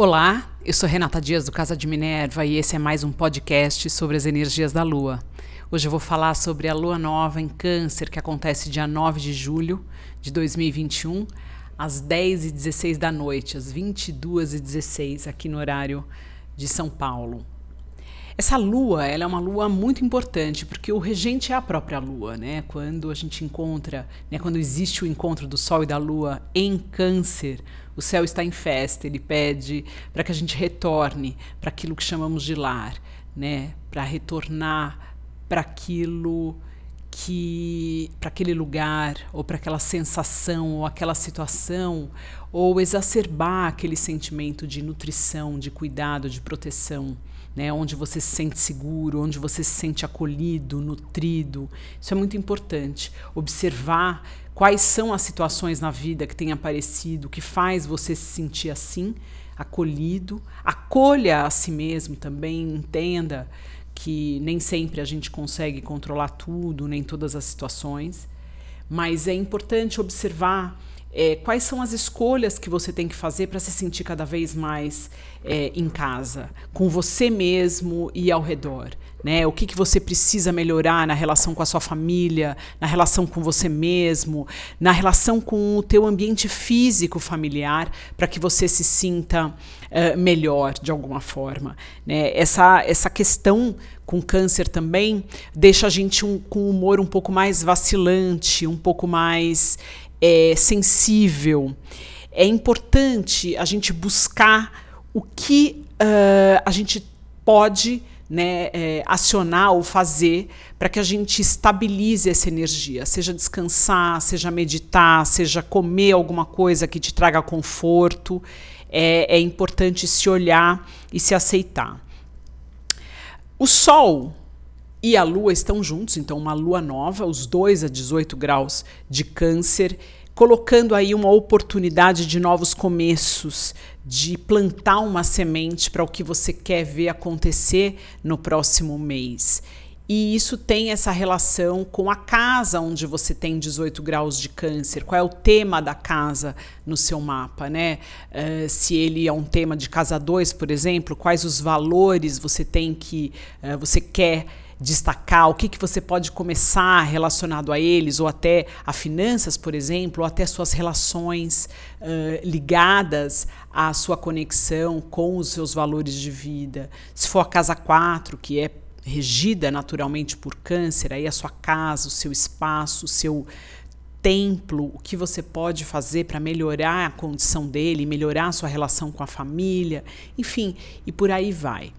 Olá, eu sou Renata Dias do Casa de Minerva e esse é mais um podcast sobre as energias da Lua. Hoje eu vou falar sobre a Lua Nova em Câncer, que acontece dia 9 de julho de 2021, às 10h16 da noite, às 22h16, aqui no horário de São Paulo. Essa lua, ela é uma lua muito importante, porque o regente é a própria lua, né? Quando a gente encontra, né, quando existe o encontro do sol e da lua em câncer, o céu está em festa, ele pede para que a gente retorne para aquilo que chamamos de lar, né? Para retornar para aquilo que para aquele lugar ou para aquela sensação ou aquela situação ou exacerbar aquele sentimento de nutrição, de cuidado, de proteção né, onde você se sente seguro, onde você se sente acolhido, nutrido. Isso é muito importante. Observar quais são as situações na vida que têm aparecido, que faz você se sentir assim, acolhido. Acolha a si mesmo também, entenda que nem sempre a gente consegue controlar tudo, nem todas as situações, mas é importante observar é, quais são as escolhas que você tem que fazer para se sentir cada vez mais é, em casa, com você mesmo e ao redor? Né? O que, que você precisa melhorar na relação com a sua família, na relação com você mesmo, na relação com o teu ambiente físico familiar, para que você se sinta uh, melhor de alguma forma. Né? Essa, essa questão com câncer também deixa a gente um, com um humor um pouco mais vacilante, um pouco mais é, sensível. É importante a gente buscar o que uh, a gente pode né, é, acionar ou fazer para que a gente estabilize essa energia, seja descansar, seja meditar, seja comer alguma coisa que te traga conforto. É, é importante se olhar e se aceitar. O Sol e a Lua estão juntos, então uma Lua nova, os dois a 18 graus de Câncer, colocando aí uma oportunidade de novos começos, de plantar uma semente para o que você quer ver acontecer no próximo mês. E isso tem essa relação com a casa onde você tem 18 graus de câncer. Qual é o tema da casa no seu mapa, né? Uh, se ele é um tema de casa 2, por exemplo, quais os valores você tem que uh, você quer destacar, o que, que você pode começar relacionado a eles, ou até a finanças, por exemplo, ou até suas relações uh, ligadas à sua conexão com os seus valores de vida. Se for a casa 4, que é regida naturalmente por câncer, aí a sua casa, o seu espaço, o seu templo, o que você pode fazer para melhorar a condição dele, melhorar a sua relação com a família, enfim, e por aí vai.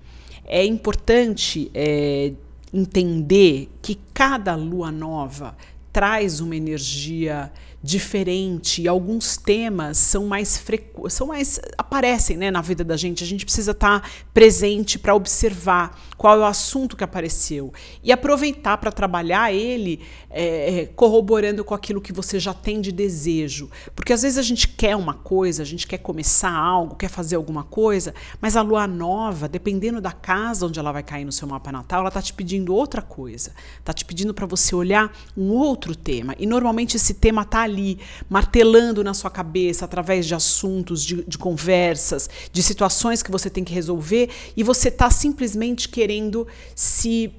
É importante é, entender que cada lua nova traz uma energia diferente alguns temas são mais frequ são mais aparecem né, na vida da gente. A gente precisa estar tá presente para observar qual é o assunto que apareceu e aproveitar para trabalhar ele é, é, corroborando com aquilo que você já tem de desejo. Porque às vezes a gente quer uma coisa, a gente quer começar algo, quer fazer alguma coisa, mas a lua nova, dependendo da casa onde ela vai cair no seu mapa natal, ela está te pedindo outra coisa. Está te pedindo para você olhar um outro tema. E normalmente esse tema está ali, martelando na sua cabeça, através de assuntos, de, de conversas, de situações que você tem que resolver, e você está simplesmente querendo se.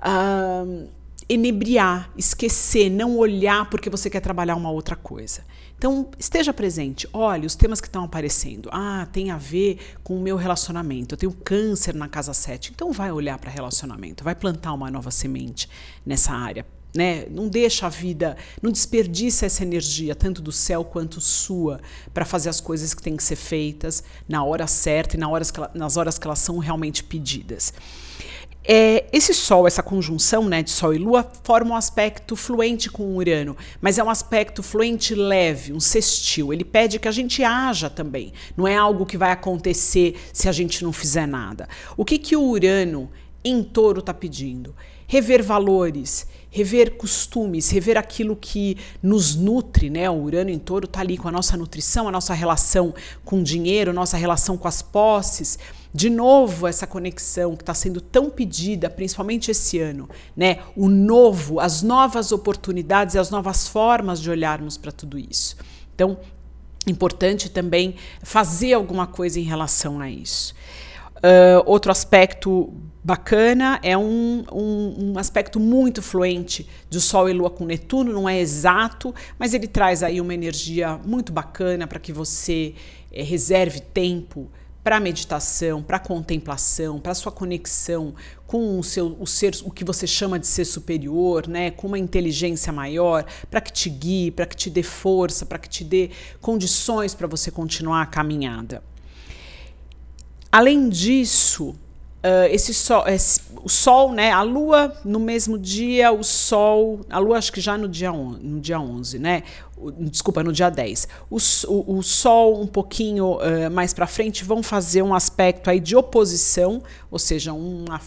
Uh, enebriar, esquecer, não olhar porque você quer trabalhar uma outra coisa. Então, esteja presente. Olhe os temas que estão aparecendo. Ah, tem a ver com o meu relacionamento. Eu tenho câncer na casa 7. Então, vai olhar para relacionamento, vai plantar uma nova semente nessa área né? Não deixa a vida, não desperdiça essa energia, tanto do céu quanto sua, para fazer as coisas que têm que ser feitas na hora certa e na horas ela, nas horas que elas são realmente pedidas. É, esse Sol, essa conjunção né, de Sol e Lua, forma um aspecto fluente com o Urano, mas é um aspecto fluente leve, um sextil. Ele pede que a gente haja também. Não é algo que vai acontecer se a gente não fizer nada. O que, que o Urano em touro está pedindo? Rever valores, rever costumes, rever aquilo que nos nutre, né? O Urano em Touro está ali com a nossa nutrição, a nossa relação com o dinheiro, nossa relação com as posses. De novo, essa conexão que está sendo tão pedida, principalmente esse ano, né? O novo, as novas oportunidades e as novas formas de olharmos para tudo isso. Então, importante também fazer alguma coisa em relação a isso. Uh, outro aspecto bacana é um, um, um, aspecto muito fluente de Sol e Lua com Netuno, não é exato, mas ele traz aí uma energia muito bacana para que você é, reserve tempo para meditação, para contemplação, para sua conexão com o seu o ser, o que você chama de ser superior, né, com uma inteligência maior, para que te guie, para que te dê força, para que te dê condições para você continuar a caminhada. Além disso, Uh, esse sol, esse, o sol, né, a lua no mesmo dia, o sol, a lua acho que já no dia, on, no dia 11, né, desculpa, no dia 10. O, o, o sol um pouquinho uh, mais para frente vão fazer um aspecto aí de oposição, ou seja, uma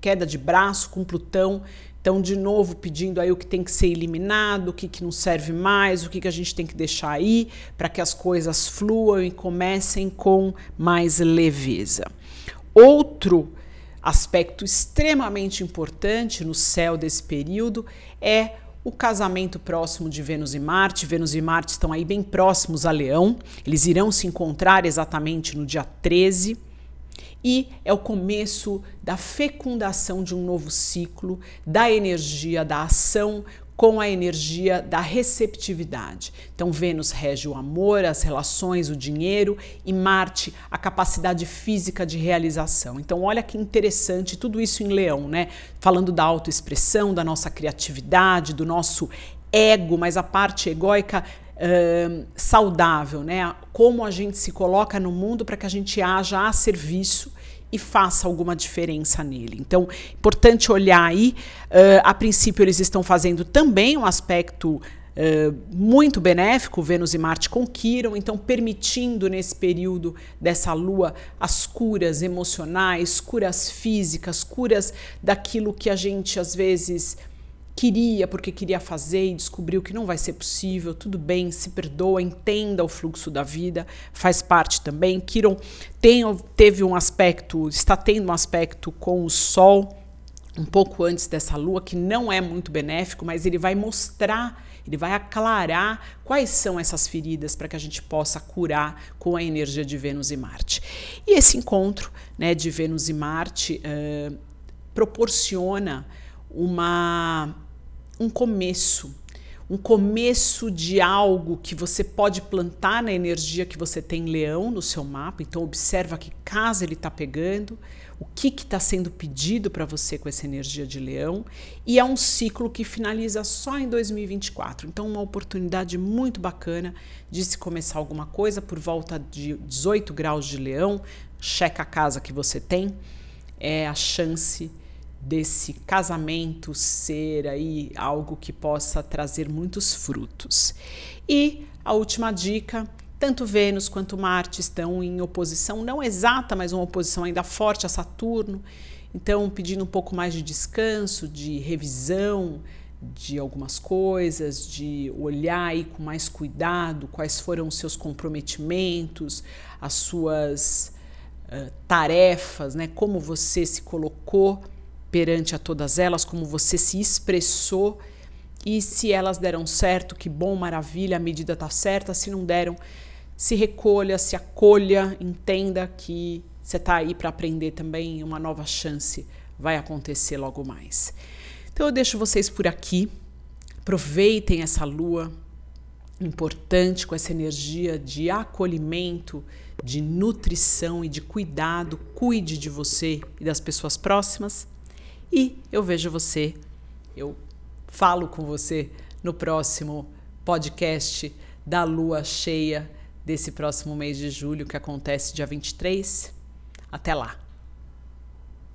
queda de braço com Plutão, então, de novo, pedindo aí o que tem que ser eliminado, o que, que não serve mais, o que, que a gente tem que deixar aí, para que as coisas fluam e comecem com mais leveza. Outro aspecto extremamente importante no céu desse período é o casamento próximo de Vênus e Marte. Vênus e Marte estão aí bem próximos a Leão. Eles irão se encontrar exatamente no dia 13. E é o começo da fecundação de um novo ciclo, da energia da ação com a energia da receptividade. Então, Vênus rege o amor, as relações, o dinheiro e Marte a capacidade física de realização. Então, olha que interessante tudo isso em Leão, né? Falando da autoexpressão, da nossa criatividade, do nosso ego, mas a parte egóica saudável, né? Como a gente se coloca no mundo para que a gente haja a serviço e faça alguma diferença nele. Então, importante olhar aí. Uh, a princípio, eles estão fazendo também um aspecto Uh, muito benéfico, Vênus e Marte conquiram, então permitindo nesse período dessa lua as curas emocionais, curas físicas, curas daquilo que a gente às vezes queria porque queria fazer e descobriu que não vai ser possível, tudo bem, se perdoa, entenda o fluxo da vida, faz parte também. Kiron tem, teve um aspecto, está tendo um aspecto com o Sol um pouco antes dessa lua, que não é muito benéfico, mas ele vai mostrar, ele vai aclarar quais são essas feridas para que a gente possa curar com a energia de Vênus e Marte. E esse encontro né, de Vênus e Marte uh, proporciona uma um começo, um começo de algo que você pode plantar na energia que você tem leão no seu mapa. Então observa que casa ele está pegando, o que está sendo pedido para você com essa energia de leão. E é um ciclo que finaliza só em 2024. Então uma oportunidade muito bacana de se começar alguma coisa por volta de 18 graus de leão. Checa a casa que você tem. É a chance desse casamento ser aí algo que possa trazer muitos frutos. E a última dica, tanto Vênus quanto Marte estão em oposição não exata, mas uma oposição ainda forte a Saturno. Então, pedindo um pouco mais de descanso, de revisão de algumas coisas, de olhar aí com mais cuidado quais foram os seus comprometimentos, as suas uh, tarefas, né? Como você se colocou perante a todas elas, como você se expressou e se elas deram certo, que bom, maravilha, a medida está certa, se não deram, se recolha, se acolha, entenda que você está aí para aprender também, uma nova chance vai acontecer logo mais. Então eu deixo vocês por aqui, aproveitem essa lua importante com essa energia de acolhimento, de nutrição e de cuidado, cuide de você e das pessoas próximas. E eu vejo você, eu falo com você no próximo podcast da lua cheia desse próximo mês de julho, que acontece dia 23. Até lá!